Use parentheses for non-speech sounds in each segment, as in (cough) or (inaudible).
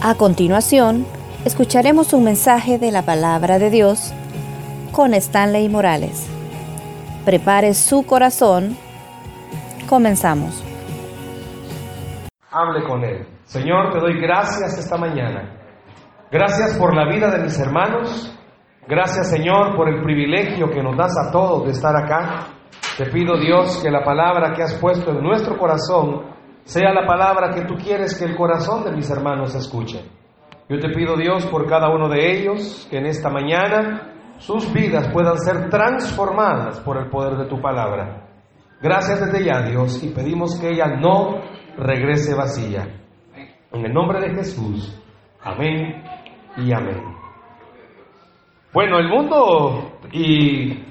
A continuación, escucharemos un mensaje de la palabra de Dios con Stanley Morales. Prepare su corazón. Comenzamos. Hable con Él. Señor, te doy gracias esta mañana. Gracias por la vida de mis hermanos. Gracias, Señor, por el privilegio que nos das a todos de estar acá. Te pido, Dios, que la palabra que has puesto en nuestro corazón sea la palabra que tú quieres que el corazón de mis hermanos escuche. Yo te pido, Dios, por cada uno de ellos, que en esta mañana sus vidas puedan ser transformadas por el poder de tu palabra. Gracias desde ya, Dios, y pedimos que ella no regrese vacía. En el nombre de Jesús. Amén y amén. Bueno, el mundo y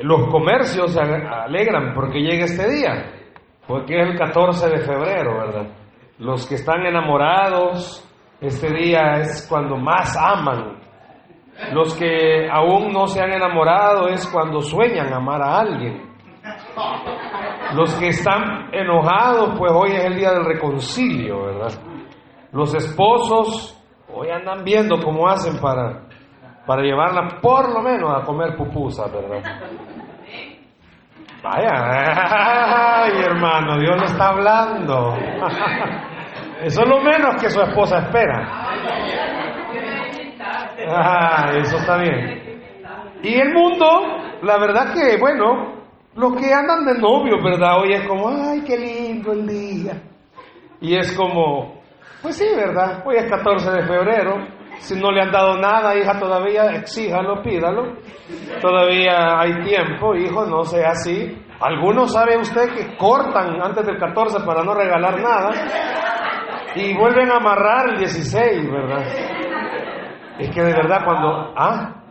los comercios alegran porque llega este día. Porque es el 14 de febrero, ¿verdad? Los que están enamorados, este día es cuando más aman. Los que aún no se han enamorado es cuando sueñan amar a alguien. Los que están enojados, pues hoy es el día del reconcilio, ¿verdad? Los esposos hoy andan viendo cómo hacen para, para llevarla por lo menos a comer pupusas, ¿verdad? Vaya, (laughs) ay hermano, Dios le está hablando. (laughs) Eso es lo menos que su esposa espera. Ah, eso está bien. Y el mundo, la verdad que, bueno, los que andan de novio, ¿verdad? Hoy es como, ay, qué lindo el día. Y es como, pues sí, ¿verdad? Hoy es 14 de febrero. Si no le han dado nada, hija, todavía exíjalo, pídalo. Todavía hay tiempo, hijo, no sea así. Algunos sabe usted que cortan antes del 14 para no regalar nada y vuelven a amarrar el 16, ¿verdad? Es que de verdad cuando... Ah,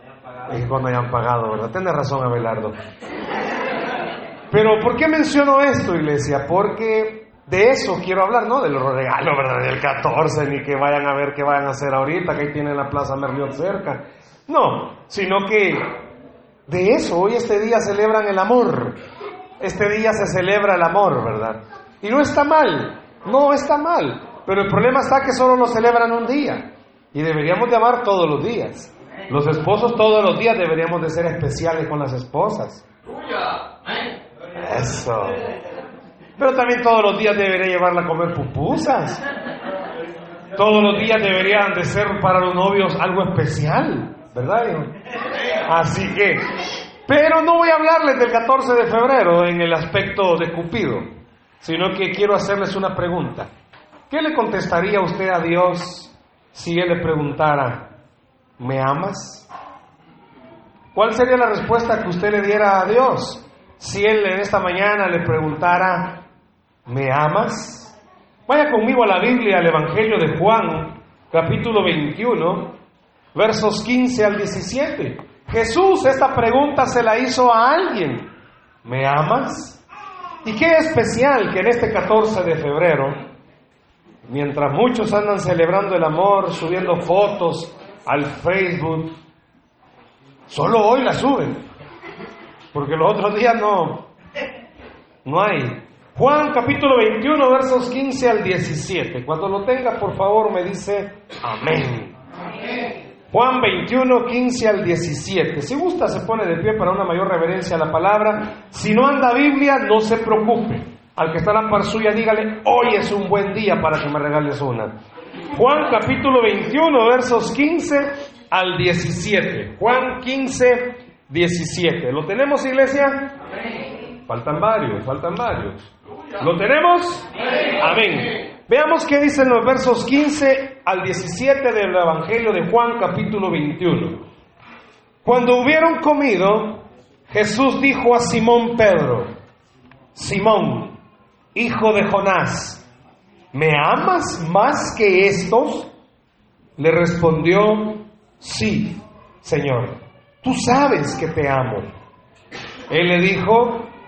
es cuando hayan pagado, ¿verdad? Tiene razón Abelardo. Pero ¿por qué menciono esto, iglesia? Porque de eso quiero hablar, no de los regalos, ¿verdad? Del 14, ni que vayan a ver qué vayan a hacer ahorita, que ahí tienen la Plaza Merliot cerca. No, sino que de eso, hoy este día celebran el amor. Este día se celebra el amor, ¿verdad? Y no está mal, no está mal. Pero el problema está que solo lo celebran un día. Y deberíamos de amar todos los días. Los esposos todos los días deberíamos de ser especiales con las esposas. Eso. Pero también todos los días debería llevarla a comer pupusas. Todos los días deberían de ser para los novios algo especial, ¿verdad? Así que, pero no voy a hablarles del 14 de febrero en el aspecto de Cupido, sino que quiero hacerles una pregunta. ¿Qué le contestaría usted a Dios si Él le preguntara, ¿me amas? ¿Cuál sería la respuesta que usted le diera a Dios si Él en esta mañana le preguntara, ¿me amas? Vaya conmigo a la Biblia, al Evangelio de Juan, capítulo 21, versos 15 al 17. Jesús esta pregunta se la hizo a alguien, ¿me amas? Y qué especial que en este 14 de febrero, mientras muchos andan celebrando el amor, subiendo fotos al Facebook, solo hoy la suben, porque los otros días no, no hay. Juan capítulo 21 versos 15 al 17. Cuando lo tenga, por favor, me dice amén. Juan 21, 15 al 17. Si gusta, se pone de pie para una mayor reverencia a la palabra. Si no anda Biblia, no se preocupe. Al que está en la par suya, dígale, hoy es un buen día para que me regales una. Juan capítulo 21, versos 15 al 17. Juan 15, 17. ¿Lo tenemos, iglesia? Faltan varios, faltan varios. ¿Lo tenemos? Amén. Veamos qué dicen los versos 15 al 17 del Evangelio de Juan capítulo 21. Cuando hubieron comido, Jesús dijo a Simón Pedro, Simón, hijo de Jonás, ¿me amas más que estos? Le respondió, sí, Señor, tú sabes que te amo. Él le dijo,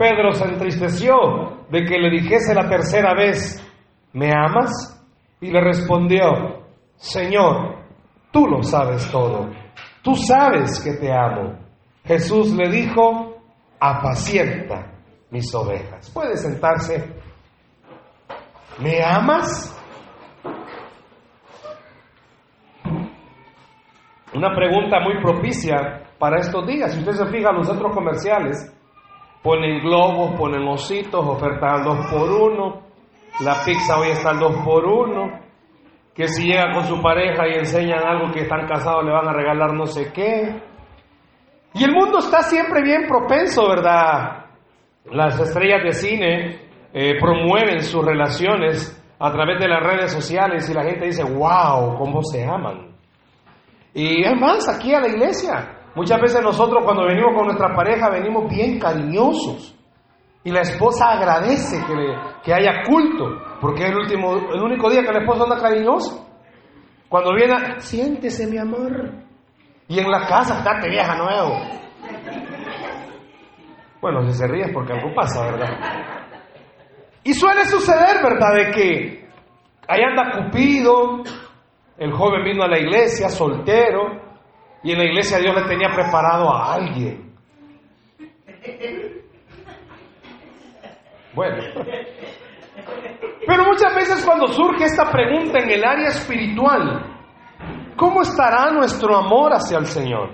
Pedro se entristeció de que le dijese la tercera vez, ¿me amas? Y le respondió, Señor, tú lo sabes todo, tú sabes que te amo. Jesús le dijo, apacienta mis ovejas. Puede sentarse. ¿Me amas? Una pregunta muy propicia para estos días. Si usted se fija, los centros comerciales ponen globos, ponen ositos, ofertan al 2 por 1 La pizza hoy está al 2 por 1 Que si llega con su pareja y enseñan algo que están casados, le van a regalar no sé qué. Y el mundo está siempre bien propenso, ¿verdad? Las estrellas de cine eh, promueven sus relaciones a través de las redes sociales y la gente dice, wow, cómo se aman. Y es más, aquí a la iglesia, muchas veces nosotros cuando venimos con nuestra pareja venimos bien cariñosos. Y la esposa agradece que, que haya culto, porque es el, último, el único día que la esposa anda cariñoso. Cuando viene, siéntese mi amor. Y en la casa, estate vieja nuevo. Bueno, si se ríe porque algo pasa, ¿verdad? Y suele suceder, ¿verdad? De que ahí anda Cupido, el joven vino a la iglesia soltero y en la iglesia Dios le tenía preparado a alguien. Bueno, pero muchas veces cuando surge esta pregunta en el área espiritual, ¿cómo estará nuestro amor hacia el Señor?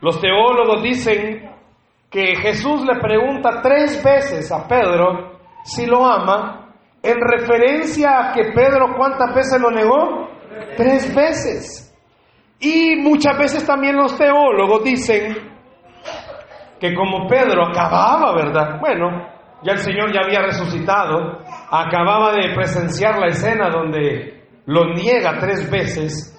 Los teólogos dicen que Jesús le pregunta tres veces a Pedro si lo ama, en referencia a que Pedro cuántas veces lo negó, tres veces. Y muchas veces también los teólogos dicen que como Pedro acababa, ¿verdad? Bueno, ya el Señor ya había resucitado, acababa de presenciar la escena donde lo niega tres veces.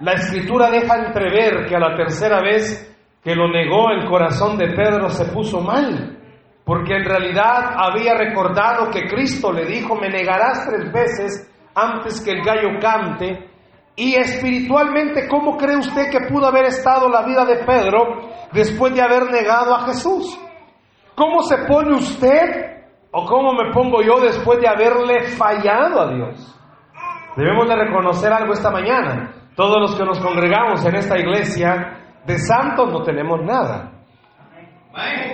La escritura deja entrever que a la tercera vez que lo negó el corazón de Pedro se puso mal, porque en realidad había recordado que Cristo le dijo, me negarás tres veces antes que el gallo cante. Y espiritualmente, ¿cómo cree usted que pudo haber estado la vida de Pedro después de haber negado a Jesús? ¿Cómo se pone usted o cómo me pongo yo después de haberle fallado a Dios? Debemos de reconocer algo esta mañana. Todos los que nos congregamos en esta iglesia, de santos no tenemos nada.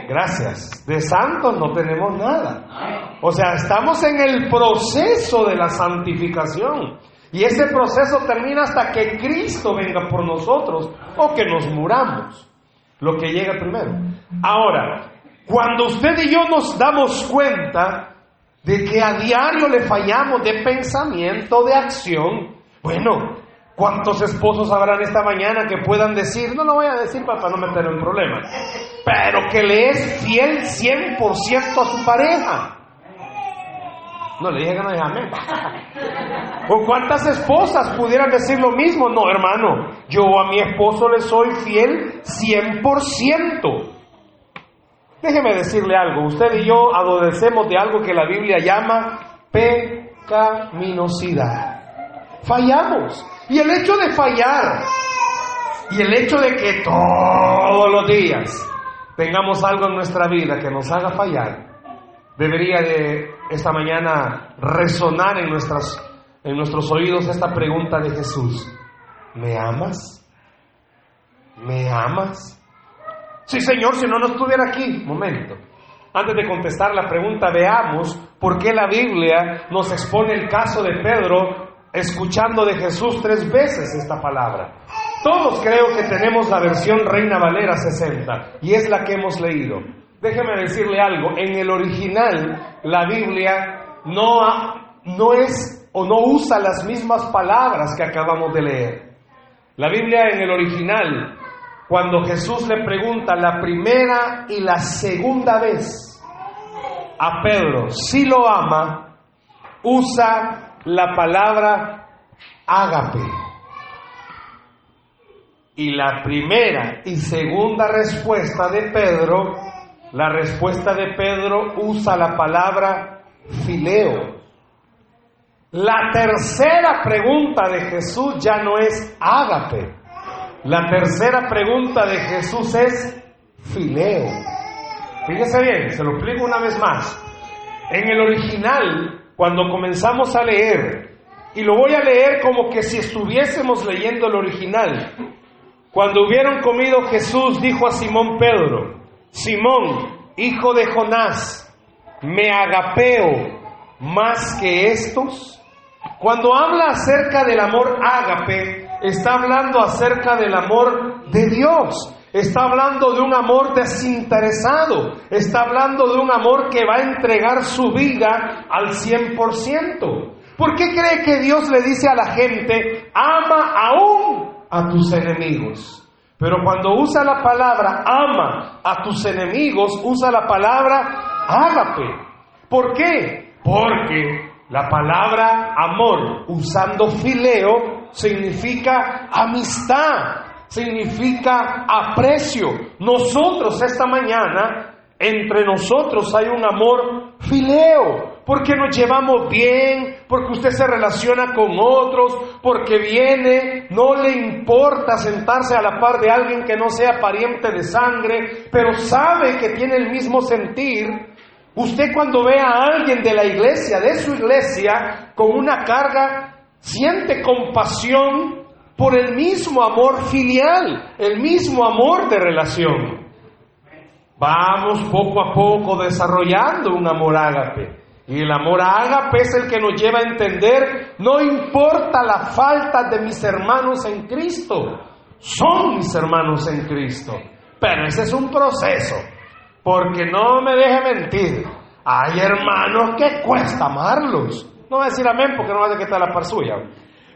Gracias. De santos no tenemos nada. O sea, estamos en el proceso de la santificación. Y ese proceso termina hasta que Cristo venga por nosotros o que nos muramos. Lo que llega primero. Ahora, cuando usted y yo nos damos cuenta de que a diario le fallamos de pensamiento, de acción, bueno, ¿Cuántos esposos habrán esta mañana que puedan decir, no lo voy a decir para no meter en problemas, pero que le es fiel 100% a su pareja? No le dije que no dije amén. (laughs) ¿O cuántas esposas pudieran decir lo mismo? No, hermano, yo a mi esposo le soy fiel 100%. Déjeme decirle algo, usted y yo adolescemos de algo que la Biblia llama pecaminosidad. Fallamos. Y el hecho de fallar y el hecho de que todos los días tengamos algo en nuestra vida que nos haga fallar, debería de esta mañana resonar en, nuestras, en nuestros oídos esta pregunta de Jesús. ¿Me amas? ¿Me amas? Sí, Señor, si no, no estuviera aquí. Momento. Antes de contestar la pregunta, veamos por qué la Biblia nos expone el caso de Pedro escuchando de Jesús tres veces esta palabra. Todos creo que tenemos la versión Reina Valera 60 y es la que hemos leído. Déjeme decirle algo, en el original la Biblia no, no es o no usa las mismas palabras que acabamos de leer. La Biblia en el original, cuando Jesús le pregunta la primera y la segunda vez a Pedro si lo ama, usa la palabra ágape. Y la primera y segunda respuesta de Pedro, la respuesta de Pedro usa la palabra fileo. La tercera pregunta de Jesús ya no es ágape. La tercera pregunta de Jesús es fileo. Fíjese bien, se lo explico una vez más. En el original, cuando comenzamos a leer, y lo voy a leer como que si estuviésemos leyendo el original, cuando hubieron comido Jesús dijo a Simón Pedro, Simón, hijo de Jonás, me agapeo más que estos. Cuando habla acerca del amor ágape, está hablando acerca del amor de Dios. Está hablando de un amor desinteresado. Está hablando de un amor que va a entregar su vida al 100%. ¿Por qué cree que Dios le dice a la gente, ama aún a tus enemigos? Pero cuando usa la palabra ama a tus enemigos, usa la palabra ágape. ¿Por qué? Porque la palabra amor, usando fileo, significa amistad, significa aprecio. Nosotros esta mañana, entre nosotros hay un amor fileo, porque nos llevamos bien, porque usted se relaciona con otros, porque viene, no le importa sentarse a la par de alguien que no sea pariente de sangre, pero sabe que tiene el mismo sentir. Usted cuando ve a alguien de la iglesia, de su iglesia, con una carga, siente compasión por el mismo amor filial, el mismo amor de relación. Vamos poco a poco desarrollando un amor ágape. Y el amor ágape es el que nos lleva a entender, no importa la falta de mis hermanos en Cristo, son mis hermanos en Cristo. Pero ese es un proceso, porque no me deje mentir, hay hermanos que cuesta amarlos. No voy a decir amén porque no va a que la par suya.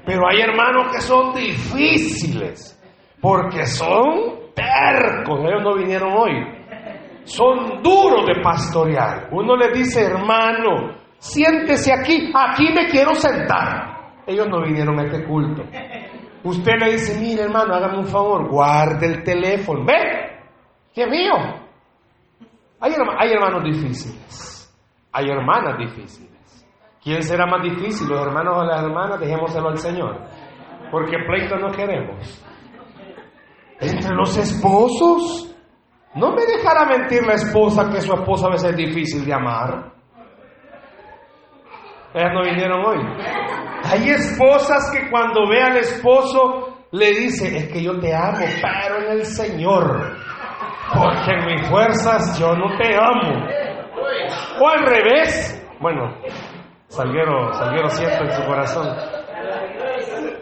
Pero hay hermanos que son difíciles, porque son tercos, ellos no vinieron hoy son duros de pastorear. Uno le dice, hermano, siéntese aquí, aquí me quiero sentar. Ellos no vinieron a este culto. Usted le dice, mire hermano, hágame un favor, guarde el teléfono. ¿Ve? ¿Qué mío? Hay, hay hermanos difíciles. Hay hermanas difíciles. ¿Quién será más difícil, los hermanos o las hermanas? Dejémoselo al Señor. Porque pleito no queremos. Entre los esposos, no me dejará mentir la esposa que su esposa a veces es difícil de amar. Ellas no vinieron hoy. Hay esposas que cuando ve al esposo le dice, es que yo te amo, pero en el Señor. Porque en mis fuerzas yo no te amo. O al revés. Bueno, Salguero, Salguero siento en su corazón.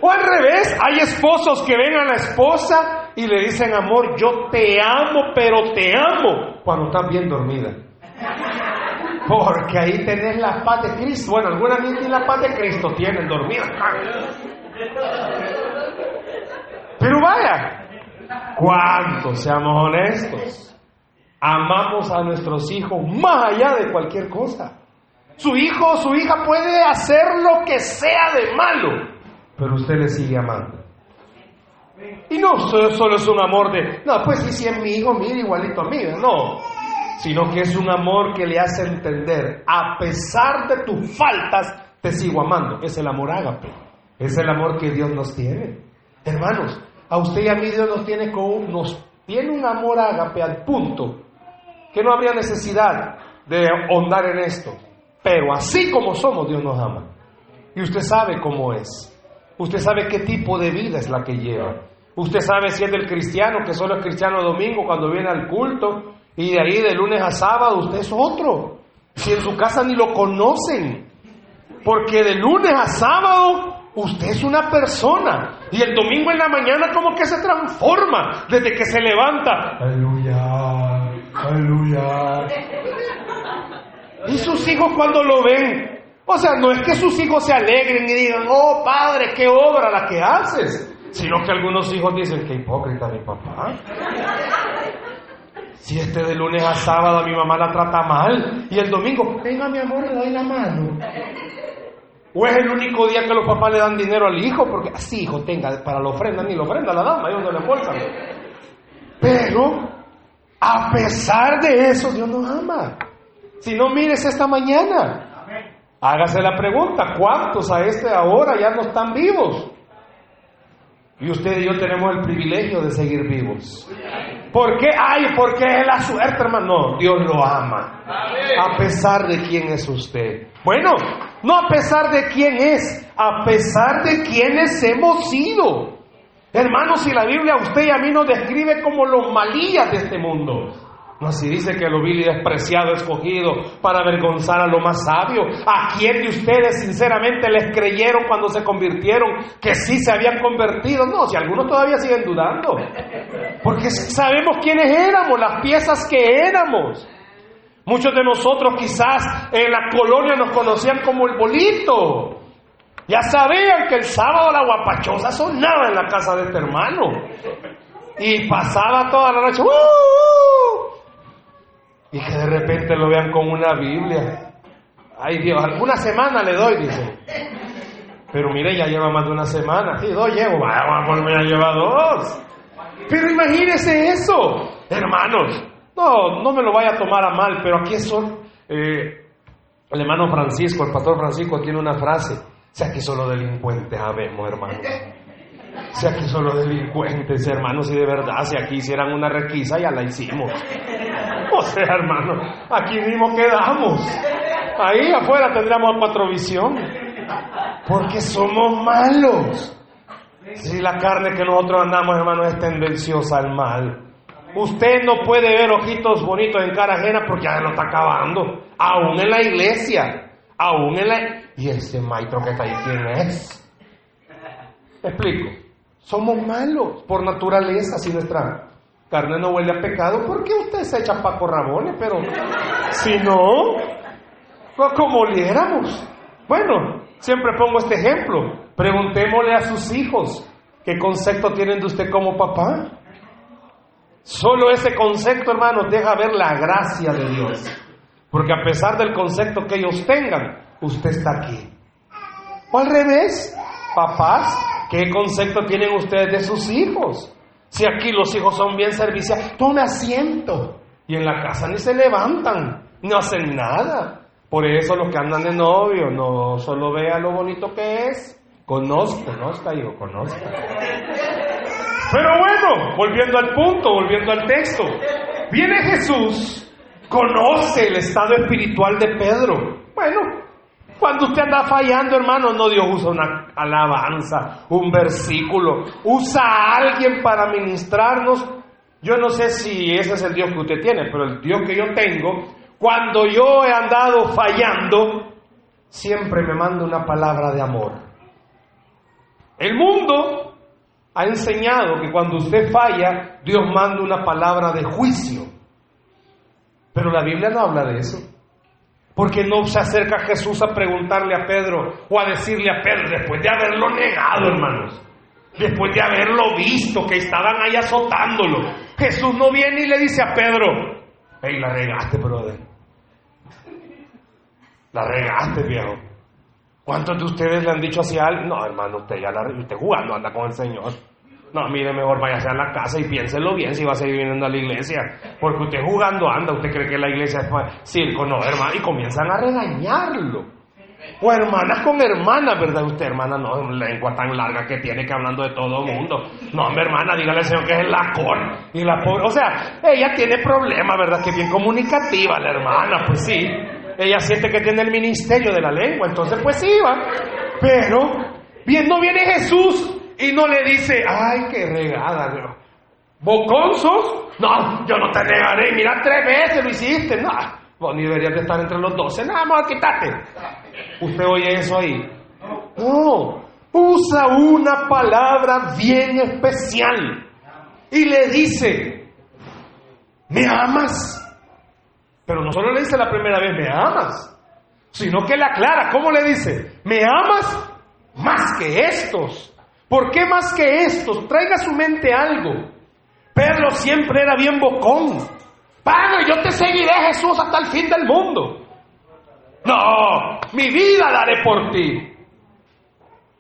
O al revés, hay esposos que ven a la esposa y le dicen, amor, yo te amo, pero te amo, cuando estás bien dormida. Porque ahí tenés la paz de Cristo. Bueno, algunas ni la paz de Cristo tienen dormida. Pero vaya, ¿cuántos, seamos honestos, amamos a nuestros hijos más allá de cualquier cosa? Su hijo o su hija puede hacer lo que sea de malo, pero usted le sigue amando. Y no solo es un amor de, no, pues sí, sí es mi hijo, mira, igualito a mí, no, sino que es un amor que le hace entender, a pesar de tus faltas, te sigo amando. Es el amor ágape, es el amor que Dios nos tiene. Hermanos, a usted y a mí Dios nos tiene, con, nos tiene un amor ágape al punto que no habría necesidad de ahondar en esto. Pero así como somos, Dios nos ama. Y usted sabe cómo es. Usted sabe qué tipo de vida es la que lleva. Usted sabe si es del cristiano, que solo es cristiano domingo cuando viene al culto, y de ahí de lunes a sábado usted es otro. Si en su casa ni lo conocen. Porque de lunes a sábado usted es una persona. Y el domingo en la mañana como que se transforma desde que se levanta. Aleluya, aleluya. Y sus hijos cuando lo ven, o sea, no es que sus hijos se alegren y digan, oh padre, qué obra la que haces, sino que algunos hijos dicen, qué hipócrita mi papá. Si este de lunes a sábado mi mamá la trata mal y el domingo, venga mi amor, le doy la mano. O es el único día que los papás le dan dinero al hijo, porque así, hijo, tenga, para la ofrenda, ni la ofrenda la dama, ellos no le embolsan. Pero, a pesar de eso, Dios nos ama. Si no mires esta mañana, Hágase la pregunta, ¿cuántos a este ahora ya no están vivos? Y usted y yo tenemos el privilegio de seguir vivos. ¿Por qué? Ay, porque es la suerte, hermano. No, Dios lo ama. A pesar de quién es usted. Bueno, no a pesar de quién es, a pesar de quiénes hemos sido. Hermanos, si la Biblia a usted y a mí nos describe como los malillas de este mundo. No así dice que lo vil y despreciado escogido para avergonzar a lo más sabio. ¿A quién de ustedes sinceramente les creyeron cuando se convirtieron que sí se habían convertido? No, si algunos todavía siguen dudando. Porque sabemos quiénes éramos, las piezas que éramos. Muchos de nosotros quizás en la colonia nos conocían como el bolito. Ya sabían que el sábado la guapachosa sonaba en la casa de este hermano. Y pasaba toda la noche. ¡Uh, uh! Y que de repente lo vean con una Biblia. Ay Dios, alguna semana le doy, dice. Pero mire, ya lleva más de una semana. Sí, dos llevo. Vamos, ha llevado dos. Pero imagínese eso, hermanos. No, no me lo vaya a tomar a mal, pero aquí son. Eh, el hermano Francisco, el pastor Francisco, tiene una frase si aquí solo delincuentes habemos, hermanos. Si aquí solo delincuentes, hermanos, y de verdad, si aquí hicieran una requisa, ya la hicimos. (laughs) O sea, hermano, aquí mismo quedamos. Ahí afuera tendríamos cuatro visión. Porque somos malos. Si la carne que nosotros andamos, hermano, es tendenciosa al mal. Usted no puede ver ojitos bonitos en cara ajena porque ya lo está acabando. Aún en la iglesia. Aún en la... ¿Y ese maestro que está ahí quién es? explico. Somos malos por naturaleza, si nuestra carne no huele a pecado, ¿por qué usted se echa Paco Rabones? Pero si no, como oliéramos. Bueno, siempre pongo este ejemplo. Preguntémosle a sus hijos qué concepto tienen de usted como papá. Solo ese concepto, hermanos, deja ver la gracia de Dios. Porque a pesar del concepto que ellos tengan, usted está aquí. O al revés, papás, ¿qué concepto tienen ustedes de sus hijos? Si aquí los hijos son bien serviciales, tome asiento. Y en la casa ni se levantan, no hacen nada. Por eso los que andan de novio, no solo vea lo bonito que es. Conozco, conozca, digo, conozca. Pero bueno, volviendo al punto, volviendo al texto. Viene Jesús, conoce el estado espiritual de Pedro. Bueno, cuando usted anda fallando, hermano, no Dios usa una alabanza, un versículo, usa a alguien para ministrarnos. Yo no sé si ese es el Dios que usted tiene, pero el Dios que yo tengo, cuando yo he andado fallando, siempre me manda una palabra de amor. El mundo ha enseñado que cuando usted falla, Dios manda una palabra de juicio. Pero la Biblia no habla de eso. Porque no se acerca Jesús a preguntarle a Pedro o a decirle a Pedro después de haberlo negado, hermanos. Después de haberlo visto, que estaban ahí azotándolo. Jesús no viene y le dice a Pedro, hey, la regaste, brother. La regaste, viejo. ¿Cuántos de ustedes le han dicho así a alguien? No, hermano, usted ya la usted jugando anda con el Señor. No, mire, mejor váyase a la casa y piénselo bien si va a seguir viniendo a la iglesia. Porque usted jugando anda, usted cree que la iglesia es circo, no, hermano, y comienzan a regañarlo. O hermanas con hermanas, ¿verdad? Usted, hermana, no, lengua tan larga que tiene que hablando de todo el mundo. No, mi hermana, dígale al Señor que es la cor. Y la pobre, o sea, ella tiene problemas, ¿verdad? Que bien comunicativa la hermana, pues sí. Ella siente que tiene el ministerio de la lengua, entonces pues sí, va. Pero, bien, no viene Jesús y no le dice, ay, qué regada, ¿Boconzos? No, yo no te negaré. Mira, tres veces lo hiciste. No, vos ni deberías de estar entre los doce. Nada más, quítate. ¿Usted oye eso ahí? No, usa una palabra bien especial. Y le dice, ¿me amas? Pero no solo le dice la primera vez, ¿me amas? Sino que le aclara. ¿Cómo le dice? ¿Me amas más que estos? ¿Por qué más que estos? Traiga a su mente algo. Pedro siempre era bien bocón. Padre, yo te seguiré, Jesús, hasta el fin del mundo. No, mi vida daré por ti.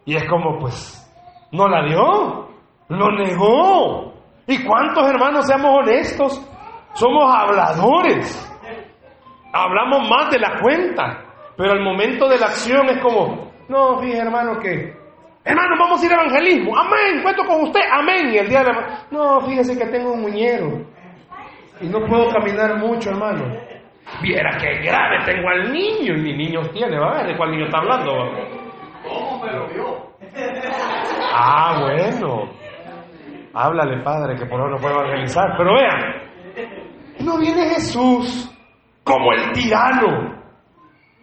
Y es como, pues, no la dio, lo negó. ¿Y cuántos hermanos, seamos honestos, somos habladores? Hablamos más de la cuenta. Pero al momento de la acción es como, no, fíjese hermano que, hermano, vamos a ir a evangelismo, amén, cuento con usted, amén. Y el día de la... No, fíjese que tengo un muñero y no puedo caminar mucho, hermano. Viera que grave tengo al niño, y mi niño tiene, va a ver de cuál niño está hablando. ¿Cómo me lo vio? Ah, bueno. Háblale, padre, que por ahora no puede evangelizar. Pero vean, no viene Jesús como el tirano.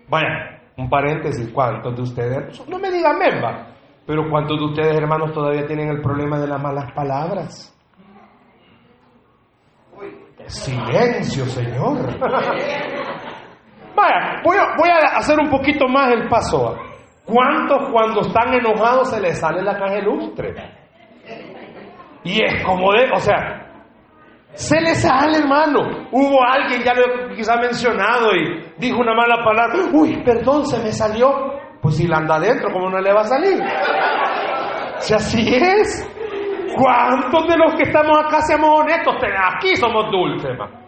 Vaya, un paréntesis, ¿cuántos de ustedes? No me digan memba, pero ¿cuántos de ustedes, hermanos, todavía tienen el problema de las malas palabras? Silencio, Señor. Vaya, voy a, hacer un poquito más el paso. ¿Cuántos cuando están enojados se les sale la caja lustre? Y es como de, o sea, se les sale, hermano. Hubo alguien, ya lo he quizá mencionado, y dijo una mala palabra. Uy, perdón, se me salió. Pues si la anda adentro, ¿cómo no le va a salir? Si así es. ¿Cuántos de los que estamos acá seamos honestos? Aquí somos dulces, hermano.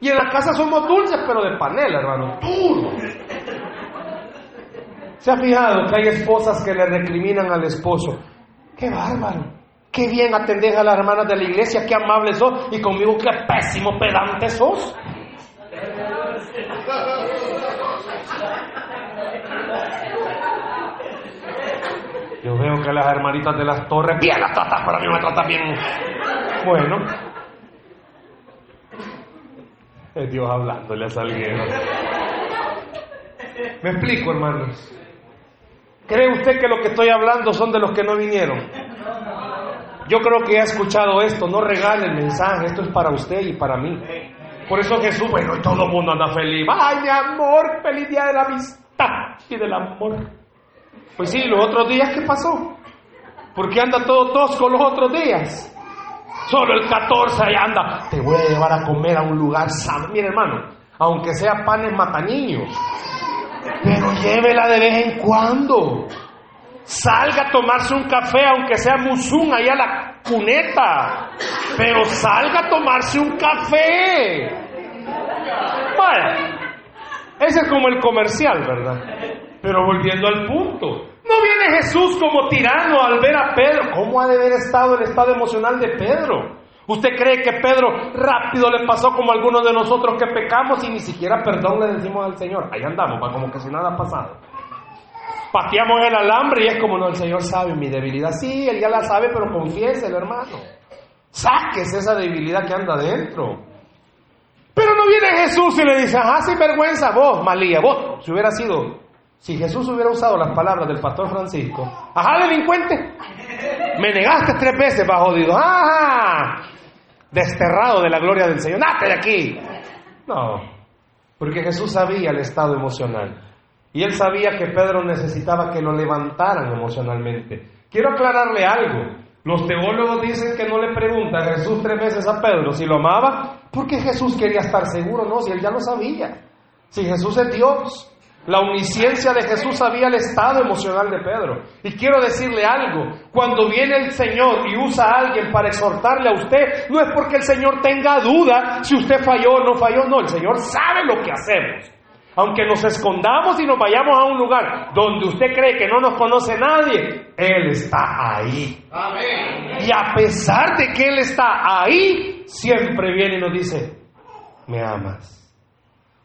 Y en la casa somos dulces, pero de panela, hermano. Puro. ¿Se ha fijado que hay esposas que le recriminan al esposo? ¡Qué bárbaro! ¡Qué bien atendés a las hermanas de la iglesia! ¡Qué amable sos! Y conmigo, ¡qué pésimo pedante sos! Yo veo que las hermanitas de las torres, bien las tratas, pero a mí me tratan bien. Bueno. Es Dios hablándole a Salguero. Me explico, hermanos. ¿Cree usted que lo que estoy hablando son de los que no vinieron? Yo creo que ha escuchado esto. No regale el mensaje. Esto es para usted y para mí. Por eso Jesús, bueno, y todo el mundo anda feliz. ¡Ay, mi amor! ¡Feliz día de la amistad y del amor! Pues sí, los otros días, ¿qué pasó? ¿Por qué anda todo tosco los otros días? Solo el 14 ahí anda. Te voy a llevar a comer a un lugar sano. Mire, hermano, aunque sea panes mataniños, pero llévela de vez en cuando. Salga a tomarse un café, aunque sea musún, allá a la cuneta. Pero salga a tomarse un café. Vaya, ese es como el comercial, ¿verdad? Pero volviendo al punto, no viene Jesús como tirano al ver a Pedro. ¿Cómo ha de haber estado el estado emocional de Pedro? ¿Usted cree que Pedro rápido le pasó como algunos de nosotros que pecamos y ni siquiera perdón le decimos al Señor? Ahí andamos, va como que si nada ha pasado. Pateamos el alambre y es como, no, el Señor sabe mi debilidad. Sí, Él ya la sabe, pero confiese el hermano. Sáquese esa debilidad que anda adentro. Pero no viene Jesús y le dice, ajá, sin vergüenza, vos, Malía, vos, si hubiera sido si Jesús hubiera usado las palabras del pastor Francisco, ajá, delincuente, me negaste tres veces, va jodido, ajá, desterrado de la gloria del Señor, ¡nate de aquí! No, porque Jesús sabía el estado emocional y él sabía que Pedro necesitaba que lo levantaran emocionalmente. Quiero aclararle algo. Los teólogos dicen que no le pregunta a Jesús tres veces a Pedro si lo amaba, porque Jesús quería estar seguro, no, si él ya lo sabía. Si Jesús es Dios, la omnisciencia de Jesús sabía el estado emocional de Pedro. Y quiero decirle algo, cuando viene el Señor y usa a alguien para exhortarle a usted, no es porque el Señor tenga duda si usted falló o no falló, no, el Señor sabe lo que hacemos. Aunque nos escondamos y nos vayamos a un lugar donde usted cree que no nos conoce nadie, Él está ahí. Y a pesar de que Él está ahí, siempre viene y nos dice, me amas.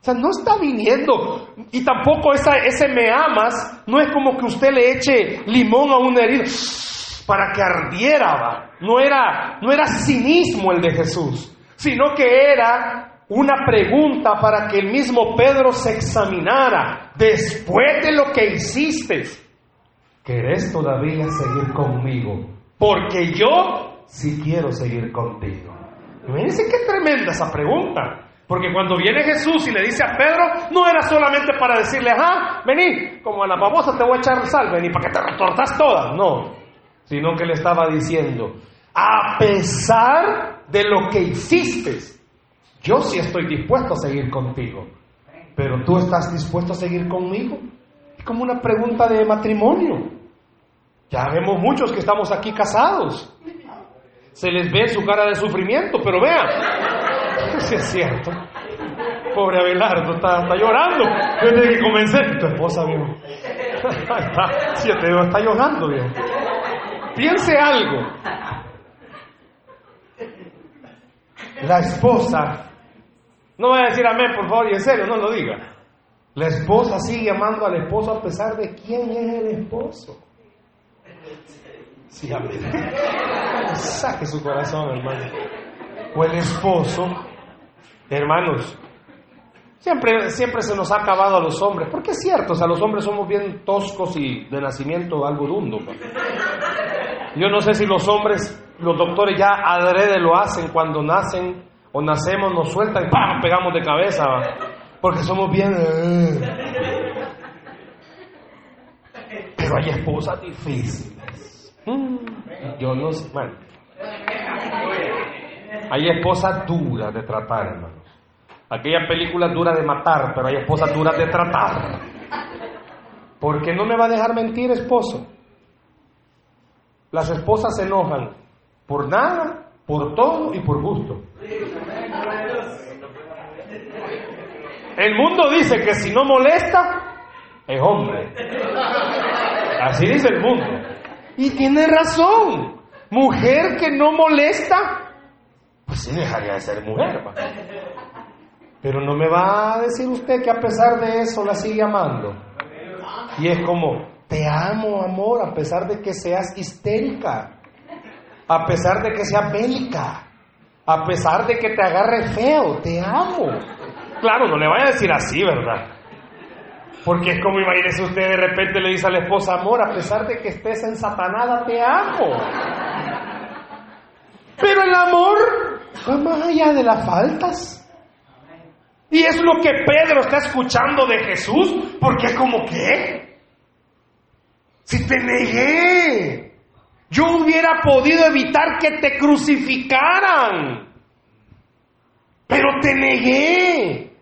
O sea, no está viniendo. Y tampoco esa, ese me amas no es como que usted le eche limón a una herida (sniffs) para que ardiera. No era, no era cinismo el de Jesús, sino que era una pregunta para que el mismo Pedro se examinara después de lo que hiciste. ¿Querés todavía seguir conmigo? Porque yo sí quiero seguir contigo. Imagínense qué tremenda esa pregunta. Porque cuando viene Jesús y le dice a Pedro, no era solamente para decirle, ajá, vení, como a la babosa te voy a echar sal, vení, para que te retortas todas. No, sino que le estaba diciendo, a pesar de lo que hiciste, yo sí estoy dispuesto a seguir contigo. Pero tú estás dispuesto a seguir conmigo. Es como una pregunta de matrimonio. Ya vemos muchos que estamos aquí casados. Se les ve su cara de sufrimiento, pero vean, (laughs) si es cierto. Pobre Abelardo, está, está llorando. Desde que comencé, tu esposa, viejo. (laughs) está, sí, te digo, está llorando, viejo. Piense algo. La esposa, no voy a decir amén, por favor, y en serio, no lo diga. La esposa sigue amando al esposo a pesar de quién es el esposo. Sí, amén. (laughs) Saque su corazón, hermano. O el esposo, hermanos, siempre, siempre se nos ha acabado a los hombres, porque es cierto, o sea, los hombres somos bien toscos y de nacimiento algo dundo. Yo no sé si los hombres, los doctores ya adrede lo hacen cuando nacen o nacemos, nos sueltan y ¡pam! pegamos de cabeza, porque somos bien... eh. Pero hay esposas difíciles. Mm, Yo no sé, bueno. Hay esposas duras de tratar, hermanos. Aquella película dura de matar, pero hay esposas duras de tratar. Porque no me va a dejar mentir, esposo. Las esposas se enojan por nada, por todo y por gusto. El mundo dice que si no molesta, es hombre. Así dice el mundo. Y tiene razón. Mujer que no molesta, pues sí dejaría de ser mujer. Pero no me va a decir usted que a pesar de eso la sigue amando. Y es como, te amo, amor, a pesar de que seas histérica, a pesar de que seas bélica, a pesar de que te agarre feo, te amo. Claro, no le vaya a decir así, ¿verdad? Porque es como imagínese usted de repente le dice a la esposa, amor, a pesar de que estés ensatanada, te amo. Pero el amor va más allá de las faltas. Y es lo que Pedro está escuchando de Jesús, porque como que, si te negué, yo hubiera podido evitar que te crucificaran, pero te negué.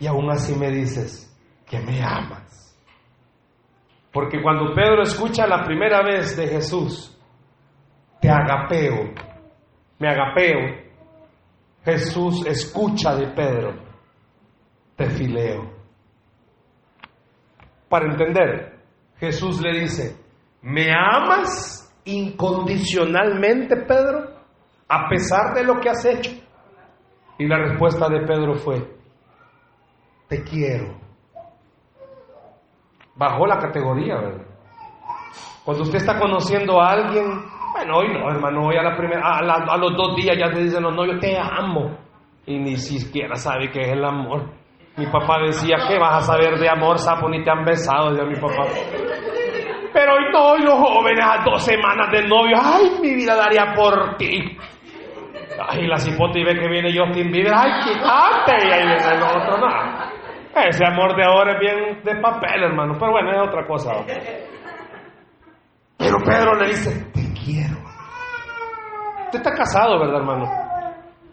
Y aún así me dices que me amas. Porque cuando Pedro escucha la primera vez de Jesús, te agapeo, me agapeo, Jesús escucha de Pedro, te fileo. Para entender, Jesús le dice, ¿me amas incondicionalmente, Pedro? A pesar de lo que has hecho. Y la respuesta de Pedro fue, te quiero. Bajó la categoría, ¿verdad? Cuando usted está conociendo a alguien, bueno, hoy no, hermano, hoy a la primera, a, los dos días ya te dicen los novios, te amo. Y ni siquiera sabe qué es el amor. Mi papá decía, ¿qué vas a saber de amor, sapo? Ni te han besado, decía mi papá. Pero hoy no, hoy los jóvenes a dos semanas de novio, ay, mi vida daría por ti. Ay, la cipote y ve que viene Justin Bieber, ay, quítate, y ahí viene el otro, no. Ese amor de ahora es bien de papel, hermano, pero bueno, es otra cosa. Pero Pedro le dice, quiero. Usted está casado, ¿verdad, hermano?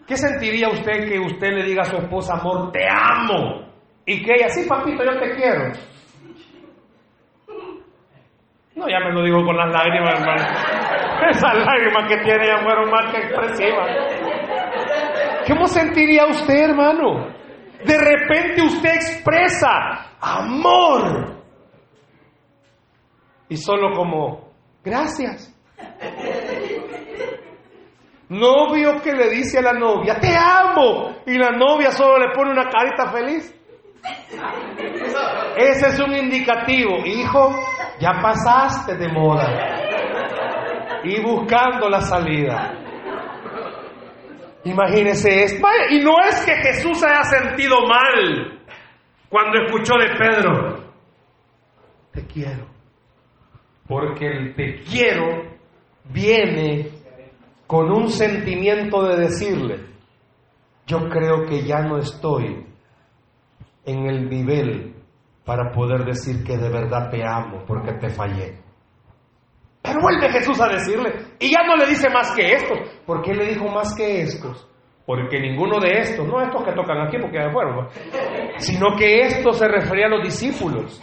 ¿Qué sentiría usted que usted le diga a su esposa, amor, te amo? Y que ella, sí, papito, yo te quiero. No, ya me lo digo con las lágrimas, hermano. (laughs) Esas lágrimas que tiene ya fueron más que expresivas. ¿Cómo sentiría usted, hermano? De repente usted expresa amor. Y solo como, gracias. Novio que le dice a la novia, te amo. Y la novia solo le pone una carita feliz. Ese es un indicativo. Hijo, ya pasaste de moda. Y buscando la salida. Imagínese esto. Y no es que Jesús haya sentido mal cuando escuchó de Pedro. Te quiero. Porque el te quiero viene con un sentimiento de decirle, yo creo que ya no estoy en el nivel para poder decir que de verdad te amo porque te fallé. Pero vuelve Jesús a decirle, y ya no le dice más que estos. ¿Por qué le dijo más que estos? Porque ninguno de estos, no estos que tocan aquí porque ya fueron, sino que esto se refería a los discípulos.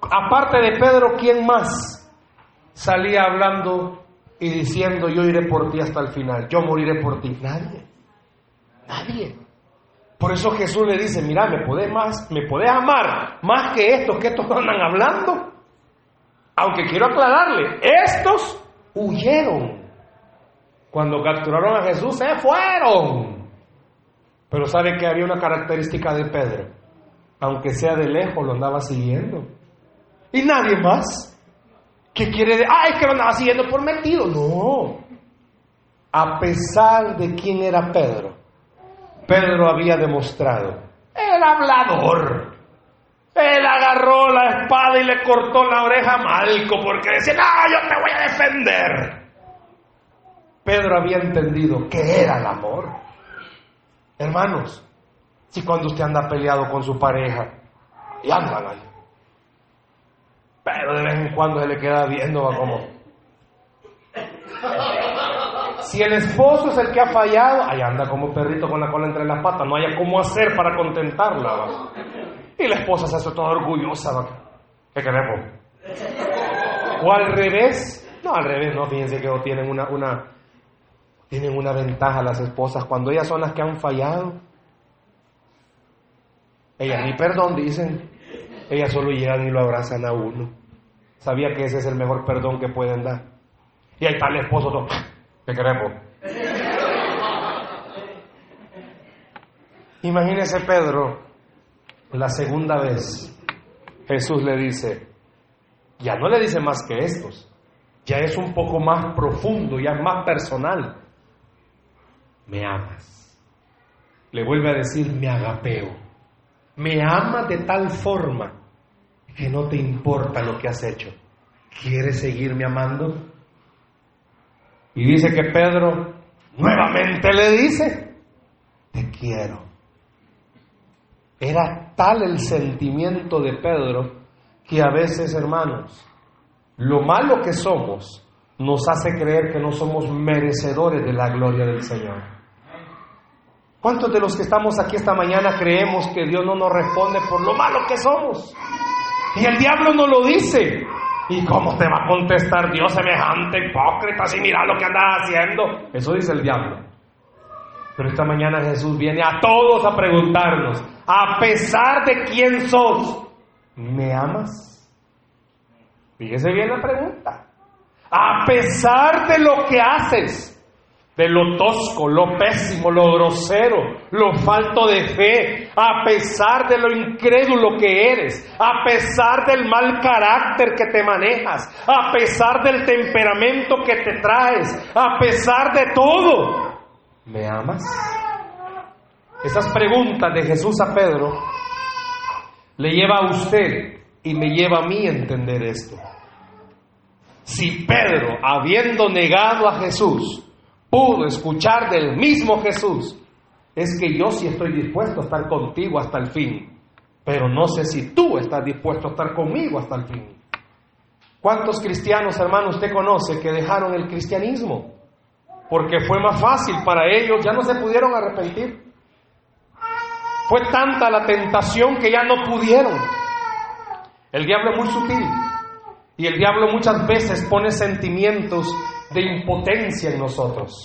Aparte de Pedro, ¿quién más salía hablando y diciendo, yo iré por ti hasta el final, yo moriré por ti? Nadie, nadie. Por eso Jesús le dice, mira, me podés más, me podés amar más que estos que estos (laughs) andan hablando. Aunque quiero aclararle, estos huyeron. Cuando capturaron a Jesús, se fueron. Pero sabe que había una característica de Pedro. Aunque sea de lejos, lo andaba siguiendo. Y nadie más. ¿Qué quiere? Ah, es que lo andaba siguiendo por metido. No. A pesar de quién era Pedro, Pedro había demostrado. Era hablador. Él agarró la espada y le cortó la oreja a Malco porque decía, no, yo te voy a defender. Pedro había entendido que era el amor. Hermanos, si cuando usted anda peleado con su pareja y andan ahí, pero de vez en cuando se le queda viendo, va como. Si el esposo es el que ha fallado, ahí anda como perrito con la cola entre las patas, no haya cómo hacer para contentarla. ¿va? Y la esposa se hace toda orgullosa. ¿va? ¿Qué queremos? O al revés. No, al revés, no, fíjense que tienen una, una, tienen una ventaja las esposas. Cuando ellas son las que han fallado, ellas ni perdón dicen, ellas solo llegan y lo abrazan a uno. Sabía que ese es el mejor perdón que pueden dar. Y ahí está el esposo, todo, ¿qué queremos? Imagínese Pedro, la segunda vez, Jesús le dice, ya no le dice más que estos, ya es un poco más profundo, ya es más personal. Me amas. Le vuelve a decir, me agapeo. Me amas de tal forma que no te importa lo que has hecho. ¿Quieres seguirme amando? Y dice que Pedro nuevamente le dice, te quiero. Era tal el sentimiento de Pedro que a veces, hermanos, lo malo que somos nos hace creer que no somos merecedores de la gloria del Señor. ¿Cuántos de los que estamos aquí esta mañana creemos que Dios no nos responde por lo malo que somos? Y el diablo no lo dice. ¿Y cómo te va a contestar Dios semejante hipócrita si mira lo que andas haciendo? Eso dice el diablo. Pero esta mañana Jesús viene a todos a preguntarnos, a pesar de quién sos, ¿me amas? Fíjese bien la pregunta. A pesar de lo que haces, de lo tosco, lo pésimo, lo grosero, lo falto de fe, a pesar de lo incrédulo que eres, a pesar del mal carácter que te manejas, a pesar del temperamento que te traes, a pesar de todo, ¿me amas? Esas preguntas de Jesús a Pedro le lleva a usted y me lleva a mí a entender esto. Si Pedro, habiendo negado a Jesús, pudo escuchar del mismo Jesús, es que yo sí estoy dispuesto a estar contigo hasta el fin, pero no sé si tú estás dispuesto a estar conmigo hasta el fin. ¿Cuántos cristianos, hermano, usted conoce que dejaron el cristianismo? Porque fue más fácil para ellos, ya no se pudieron arrepentir. Fue tanta la tentación que ya no pudieron. El diablo es muy sutil y el diablo muchas veces pone sentimientos de impotencia en nosotros.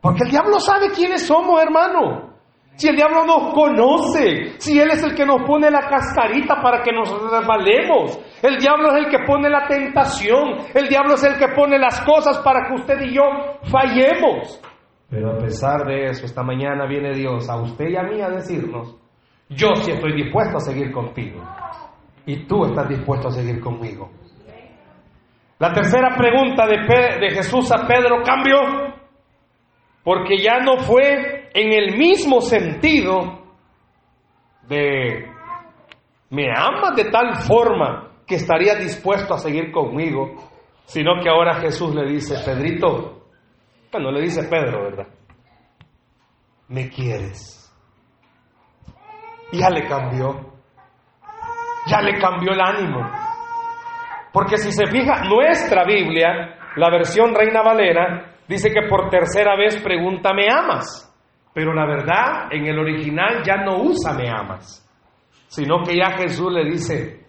Porque el diablo sabe quiénes somos, hermano. Si el diablo nos conoce, si Él es el que nos pone la cascarita para que nos resbalemos, el diablo es el que pone la tentación, el diablo es el que pone las cosas para que usted y yo fallemos. Pero a pesar de eso, esta mañana viene Dios a usted y a mí a decirnos, yo sí estoy dispuesto a seguir contigo y tú estás dispuesto a seguir conmigo. La tercera pregunta de, Jesús a Pedro cambió, porque ya no fue en el mismo sentido de, me amas de tal forma que estaría dispuesto a seguir conmigo, sino que ahora Jesús le dice, Pedrito, bueno, le dice Pedro, ¿verdad? Me quieres. Ya le cambió, ya le cambió el ánimo. Porque si se fija, nuestra Biblia, la versión Reina Valera, dice que por tercera vez pregunta, ¿me amas? Pero la verdad, en el original ya no usa me amas, sino que ya Jesús le dice,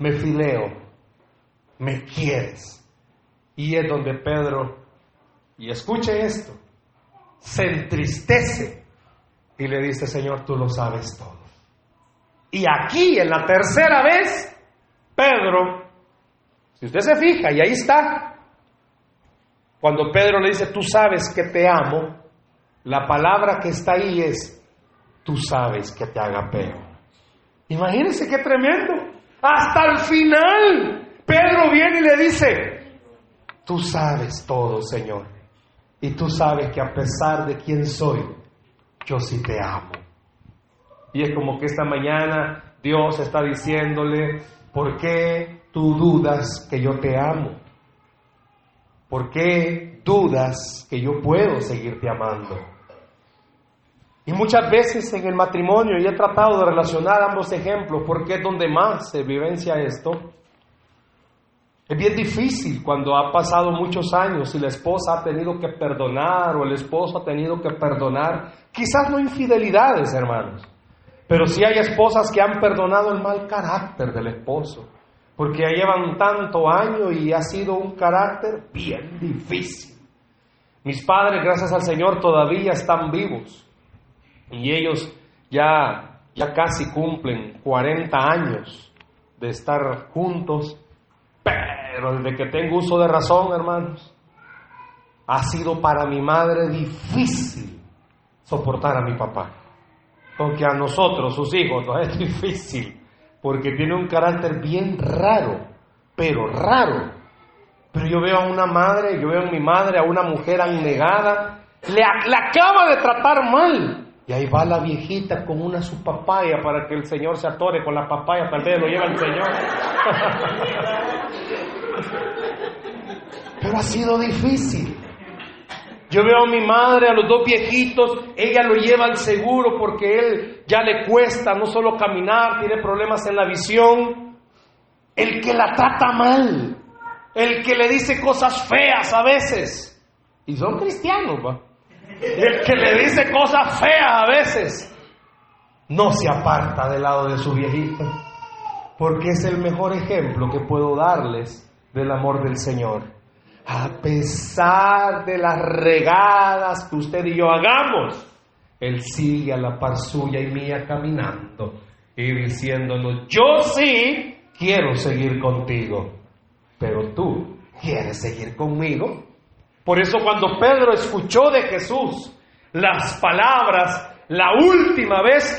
me fileo, me quieres. Y es donde Pedro, y escuche esto, se entristece y le dice, Señor, tú lo sabes todo. Y aquí, en la tercera vez, Pedro, si usted se fija, y ahí está, cuando Pedro le dice, tú sabes que te amo, la palabra que está ahí es, tú sabes que te agapeo. Imagínense qué tremendo. Hasta el final, Pedro viene y le dice, tú sabes todo, Señor. Y tú sabes que a pesar de quién soy, yo sí te amo. Y es como que esta mañana Dios está diciéndole, ¿por qué tú dudas que yo te amo? ¿Por qué dudas que yo puedo seguirte amando? Y muchas veces en el matrimonio, y he tratado de relacionar ambos ejemplos porque es donde más se vivencia esto, es bien difícil cuando ha pasado muchos años y la esposa ha tenido que perdonar o el esposo ha tenido que perdonar, quizás no infidelidades, hermanos, pero sí hay esposas que han perdonado el mal carácter del esposo, porque ya llevan tanto año y ha sido un carácter bien difícil. Mis padres, gracias al Señor, todavía están vivos y ellos ya, ya casi cumplen 40 años de estar juntos, pero desde que tengo uso de razón, hermanos, ha sido para mi madre difícil soportar a mi papá. Porque a nosotros, sus hijos, no es difícil, porque tiene un carácter bien raro, pero raro. Pero yo veo a una madre, yo veo a mi madre, a una mujer anegada, le, acaba de tratar mal. Y ahí va la viejita con una su papaya para que el Señor se atore con la papaya, tal vez lo lleva el Señor. (laughs) Pero ha sido difícil. Yo veo a mi madre, a los dos viejitos, ella lo lleva al seguro porque él ya le cuesta no solo caminar, tiene problemas en la visión. El que la trata mal, el que le dice cosas feas a veces. Y son cristianos, va. El que le dice cosas feas a veces. No se aparta del lado de su viejita. Porque es el mejor ejemplo que puedo darles del amor del Señor a pesar de las regadas que usted y yo hagamos, Él sigue a la par suya y mía caminando y diciéndonos, yo sí quiero seguir contigo, pero tú quieres seguir conmigo. Por eso cuando Pedro escuchó de Jesús las palabras, la última vez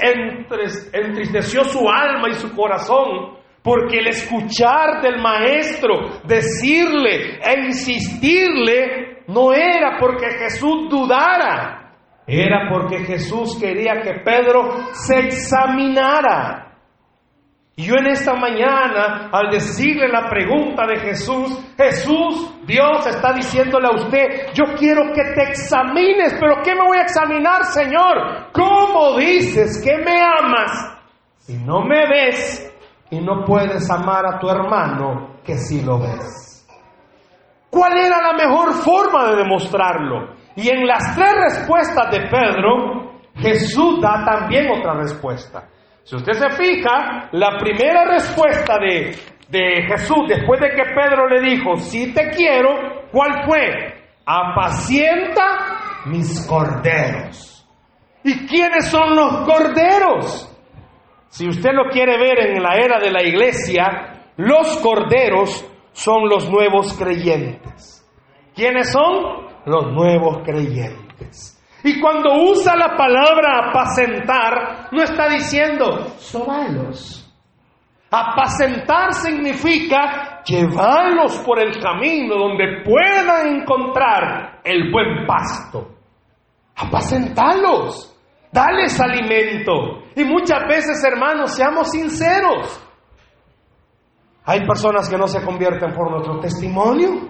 entristeció su alma y su corazón, porque el escuchar del maestro, decirle e insistirle, no era porque Jesús dudara, era porque Jesús quería que Pedro se examinara. Y yo en esta mañana, al decirle la pregunta de Jesús, Jesús, Dios está diciéndole a usted, yo quiero que te examines, pero ¿qué me voy a examinar, Señor? ¿Cómo dices que me amas si no me ves y no puedes amar a tu hermano que si lo ves. ¿Cuál era la mejor forma de demostrarlo? Y en las tres respuestas de Pedro, Jesús da también otra respuesta. Si usted se fija, la primera respuesta de, de Jesús, después de que Pedro le dijo, si te quiero, ¿cuál fue? Apacienta mis corderos. ¿Y quiénes son los corderos? Si usted lo quiere ver en la era de la iglesia, los corderos son los nuevos creyentes. ¿Quiénes son? Los nuevos creyentes. Y cuando usa la palabra apacentar, no está diciendo sobalos. Apacentar significa llevarlos por el camino donde puedan encontrar el buen pasto. Apacentarlos. Dales alimento. Y muchas veces, hermanos, seamos sinceros. Hay personas que no se convierten por nuestro testimonio.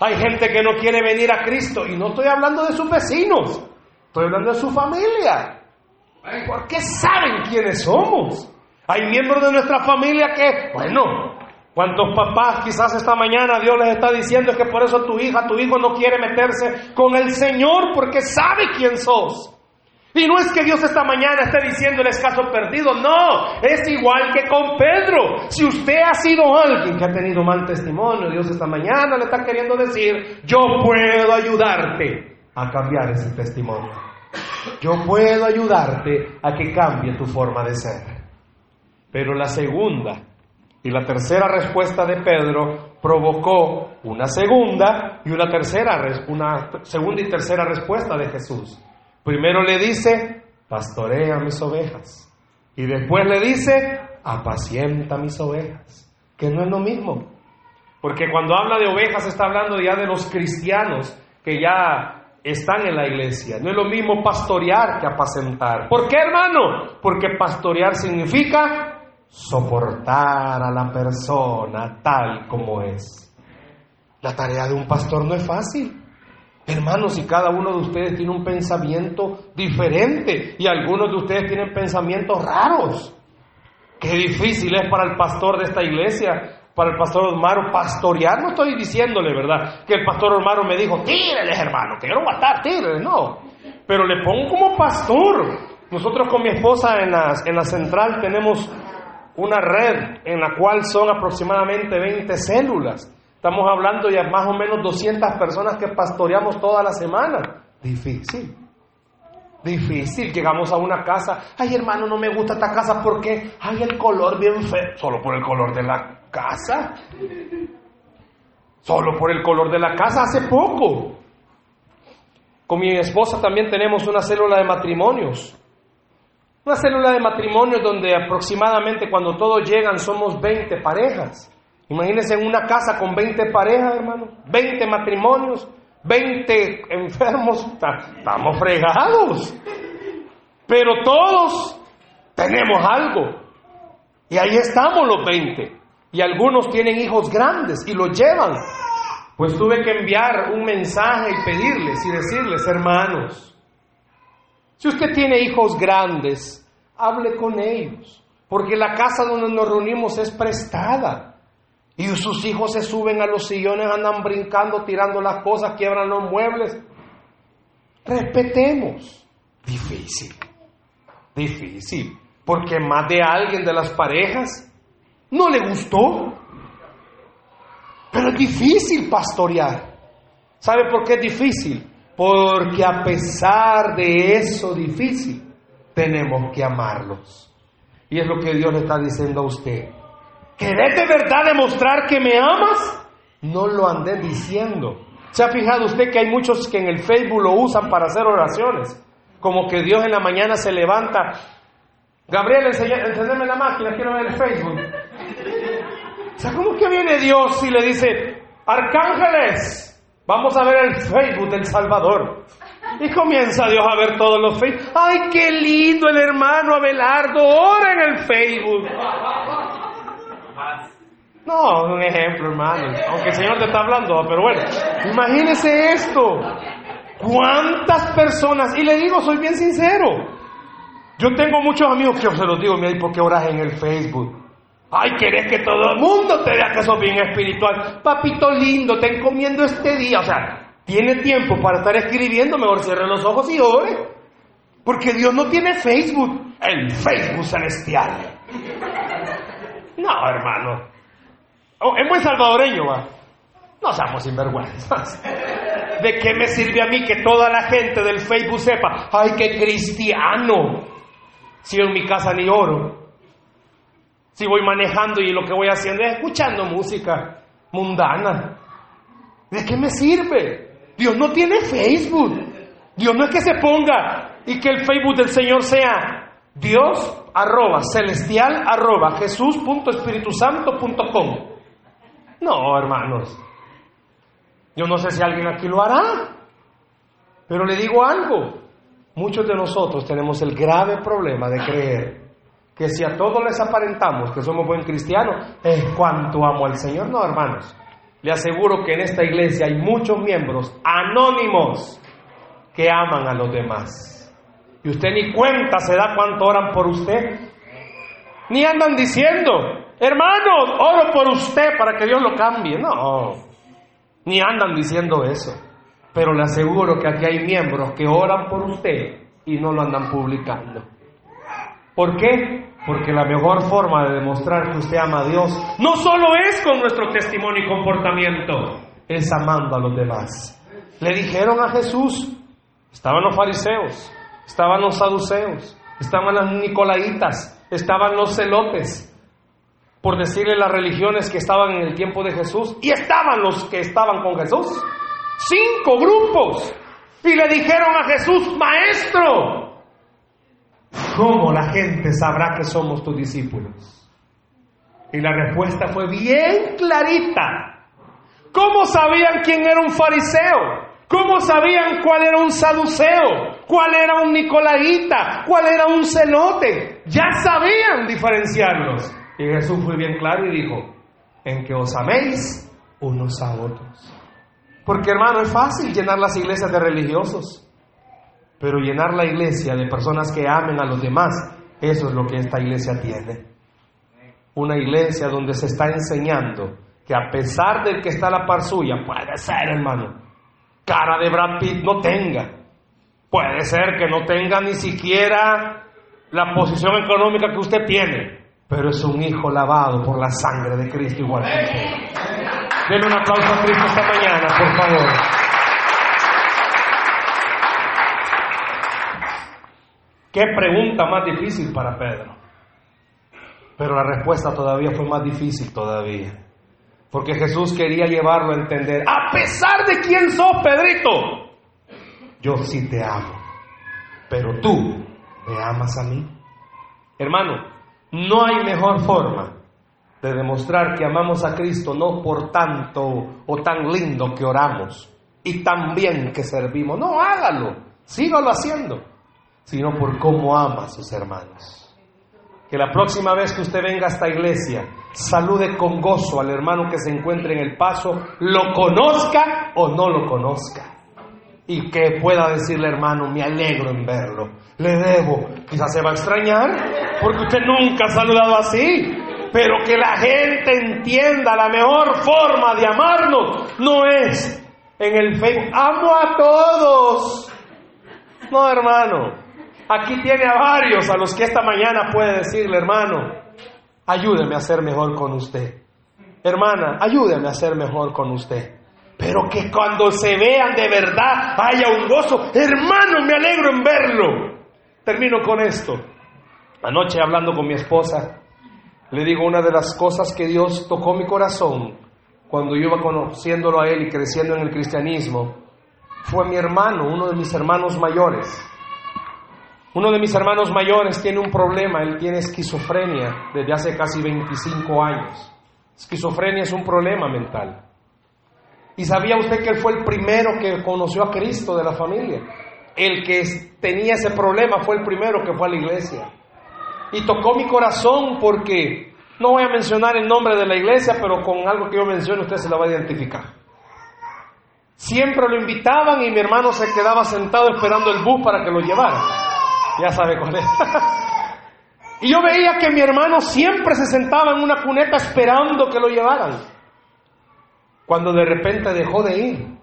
Hay gente que no quiere venir a Cristo. Y no estoy hablando de sus vecinos. Estoy hablando de su familia. Porque saben quiénes somos. Hay miembros de nuestra familia que, bueno, ¿Cuántos papás quizás esta mañana Dios les está diciendo que por eso tu hija, tu hijo no quiere meterse con el Señor porque sabe quién sos? Y no es que Dios esta mañana esté diciendo el escaso perdido, no, es igual que con Pedro. Si usted ha sido alguien que ha tenido mal testimonio, Dios esta mañana le está queriendo decir, yo puedo ayudarte a cambiar ese testimonio. Yo puedo ayudarte a que cambie tu forma de ser. Pero la segunda y la tercera respuesta de Pedro provocó una segunda y una tercera, una segunda y tercera respuesta de Jesús. Primero le dice, pastorea mis ovejas. Y después le dice, apacienta mis ovejas. Que no es lo mismo. Porque cuando habla de ovejas está hablando ya de los cristianos que ya están en la iglesia. No es lo mismo pastorear que apacentar. ¿Por qué, hermano? Porque pastorear significa soportar a la persona tal como es. La tarea de un pastor no es fácil. Hermanos, si cada uno de ustedes tiene un pensamiento diferente y algunos de ustedes tienen pensamientos raros, qué difícil es para el pastor de esta iglesia, para el pastor Osmaro, pastorear. No estoy diciéndole, ¿verdad? Que el pastor Osmaro me dijo, tíreles, hermano, voy a estar, tíreles, no. Pero le pongo como pastor. Nosotros con mi esposa en en la central tenemos una red en la cual son aproximadamente 20 células. Estamos hablando de más o menos 200 personas que pastoreamos toda la semana. Difícil. Difícil. Llegamos a una casa. Ay, hermano, no me gusta esta casa porque hay el color bien feo. Solo por el color de la casa. Solo por el color de la casa hace poco. Con mi esposa también tenemos una célula de matrimonios. Una célula de matrimonios donde aproximadamente cuando todos llegan somos 20 parejas. Imagínense en una casa con 20 parejas, hermano, 20 matrimonios, 20 enfermos, estamos fregados. Pero todos tenemos algo. Y ahí estamos los 20. Y algunos tienen hijos grandes y los llevan. Pues tuve que enviar un mensaje y pedirles y decirles, hermanos, si usted tiene hijos grandes, hable con ellos, porque la casa donde nos reunimos es prestada. Y sus hijos se suben a los sillones, andan brincando, tirando las cosas, quiebran los muebles. Respetemos. Difícil, difícil, porque más de alguien de las parejas no le gustó. Pero es difícil pastorear. ¿Sabe por qué es difícil? Porque a pesar de eso difícil, tenemos que amarlos. Y es lo que Dios le está diciendo a usted. ¿Querés de verdad demostrar que me amas? No lo andé diciendo. ¿Se ha fijado usted que hay muchos que en el Facebook lo usan para hacer oraciones? Como que Dios en la mañana se levanta. Gabriel, encendeme la máquina, quiero ver el Facebook. O sea, ¿cómo que viene Dios y le dice, arcángeles, Vamos a ver el Facebook del Salvador. Y comienza Dios a ver todos los Facebook. ¡Ay, qué lindo el hermano Abelardo! ¡Ora en el Facebook! No, un ejemplo, hermano. Aunque el Señor te está hablando, pero bueno, imagínese esto. ¿Cuántas personas? Y le digo, soy bien sincero. Yo tengo muchos amigos que yo se los digo, mira, ¿por qué oras en el Facebook? Ay, querés que todo el mundo te vea que sos bien espiritual. Papito lindo, te encomiendo este día. O sea, tiene tiempo para estar escribiendo, mejor cierre los ojos y ore. Porque Dios no tiene Facebook, el Facebook celestial. No, hermano. Oh, es muy salvadoreño, va. No seamos sinvergüenzas. ¿De qué me sirve a mí que toda la gente del Facebook sepa, ay, qué cristiano? Si en mi casa ni oro. Si voy manejando y lo que voy haciendo es escuchando música mundana. ¿De qué me sirve? Dios no tiene Facebook. Dios no es que se ponga y que el Facebook del Señor sea Dios arroba celestial arroba Jesús punto Espíritu Santo punto com. No, hermanos. Yo no sé si alguien aquí lo hará. Pero le digo algo. Muchos de nosotros tenemos el grave problema de creer que si a todos les aparentamos que somos buen cristianos, es cuanto amo al Señor. No, hermanos. Le aseguro que en esta iglesia hay muchos miembros anónimos que aman a los demás. Y usted ni cuenta se da cuánto oran por usted. Ni andan diciendo, hermano, oro por usted para que Dios lo cambie. No, ni andan diciendo eso. Pero le aseguro que aquí hay miembros que oran por usted y no lo andan publicando. ¿Por qué? Porque la mejor forma de demostrar que usted ama a Dios no solo es con nuestro testimonio y comportamiento, es amando a los demás. Le dijeron a Jesús, estaban los fariseos, estaban los saduceos, estaban las nicolaitas, estaban los celotes, por decirle las religiones que estaban en el tiempo de Jesús, y estaban los que estaban con Jesús. Cinco grupos. Y le dijeron a Jesús, maestro, ¿cómo la gente sabrá que somos tus discípulos? Y la respuesta fue bien clarita. ¿Cómo sabían quién era un fariseo? ¿Cómo sabían cuál era un saduceo? ¿Cuál era un nicolaíta? ¿Cuál era un celote? Ya sabían diferenciarlos. Y Jesús fue bien claro y dijo, en que os améis unos a otros. Porque hermano, es fácil llenar las iglesias de religiosos, pero llenar la iglesia de personas que amen a los demás, eso es lo que esta iglesia tiene. Una iglesia donde se está enseñando que a pesar del que está la par suya, puede ser hermano, cara de Brad Pitt no tenga, puede ser que no tenga ni siquiera la posición económica que usted tiene, pero es un hijo lavado por la sangre de Cristo igual que usted. Denle un aplauso a Cristo esta mañana, por favor. Qué pregunta más difícil para Pedro. Pero la respuesta todavía fue más difícil todavía. Porque Jesús quería llevarlo a entender, a pesar de quién sos, Pedrito, yo sí te amo. Pero tú me amas a mí. Hermano, no hay mejor forma de demostrar que amamos a Cristo no por tanto o tan lindo que oramos y tan bien que servimos. No, hágalo, sígalo haciendo, sino por cómo ama a sus hermanos. Que la próxima vez que usted venga a esta iglesia, salude con gozo al hermano que se encuentre en el paso, lo conozca o no lo conozca. Y que pueda decirle, hermano, me alegro en verlo, le debo. Quizás se va a extrañar, porque usted nunca ha saludado así. Pero que la gente entienda la mejor forma de amarnos no es en el Facebook. Amo a todos. No, hermano. Aquí tiene a varios a los que esta mañana puede decirle, hermano, ayúdeme a ser mejor con usted. Hermana, ayúdeme a ser mejor con usted. Pero que cuando se vean de verdad haya un gozo. Hermano, me alegro en verlo. Termino con esto. Anoche hablando con mi esposa, le digo una de las cosas que Dios tocó mi corazón cuando yo iba conociéndolo a Él y creciendo en el cristianismo, fue mi hermano, uno de mis hermanos mayores. Uno de mis hermanos mayores tiene un problema, él tiene esquizofrenia desde hace casi 25 años. Esquizofrenia es un problema mental. ¿Y sabía usted que él fue el primero que conoció a Cristo de la familia? El que tenía ese problema fue el primero que fue a la iglesia y tocó mi corazón porque no voy a mencionar el nombre de la iglesia, pero con algo que yo mencione usted se la va a identificar. Siempre lo invitaban y mi hermano se quedaba sentado esperando el bus para que lo llevara. Ya sabe cuál es. (laughs) y yo veía que mi hermano siempre se sentaba en una cuneta esperando que lo llevaran. Cuando de repente dejó de ir.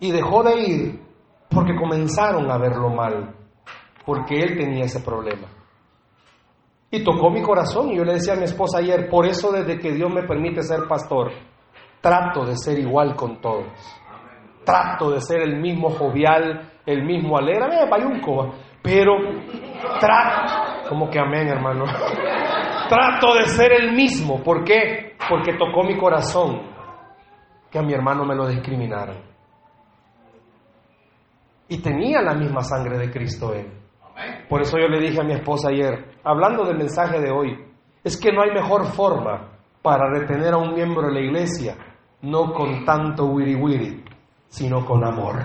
Y dejó de ir porque comenzaron a verlo mal porque él tenía ese problema. Y tocó mi corazón y yo le decía a mi esposa ayer, por eso desde que Dios me permite ser pastor, trato de ser igual con todos. Trato de ser el mismo jovial, el mismo alegre, payunco, pero trato, como que amén hermano, trato de ser el mismo. ¿Por qué? Porque tocó mi corazón que a mi hermano me lo discriminaran. Y tenía la misma sangre de Cristo él. Por eso yo le dije a mi esposa ayer, hablando del mensaje de hoy, es que no hay mejor forma para retener a un miembro de la iglesia, no con tanto wiri wiri, sino con amor.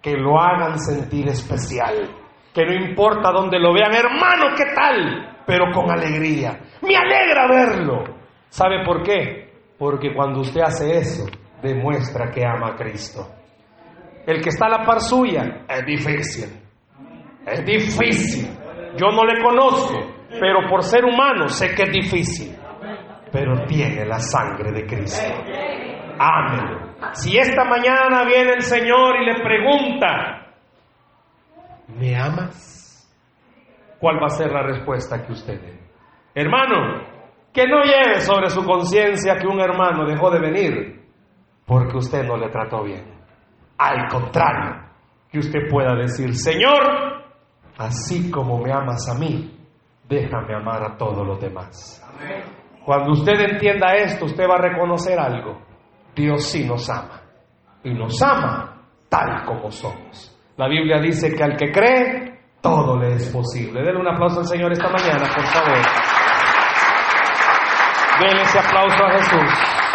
Que lo hagan sentir especial, que no importa dónde lo vean, hermano, ¿qué tal? Pero con alegría. Me alegra verlo. ¿Sabe por qué? Porque cuando usted hace eso, demuestra que ama a Cristo. El que está a la par suya es difícil. Es difícil. Yo no le conozco, pero por ser humano sé que es difícil. Pero tiene la sangre de Cristo. Amén. Si esta mañana viene el Señor y le pregunta, ¿me amas? ¿Cuál va a ser la respuesta que usted dé? Hermano, que no lleve sobre su conciencia que un hermano dejó de venir porque usted no le trató bien. Al contrario, que usted pueda decir, Señor, así como me amas a mí, déjame amar a todos los demás. Cuando usted entienda esto, usted va a reconocer algo. Dios sí nos ama. Y nos ama tal como somos. La Biblia dice que al que cree, todo le es posible. Denle un aplauso al Señor esta mañana, por favor. Denle ese aplauso a Jesús.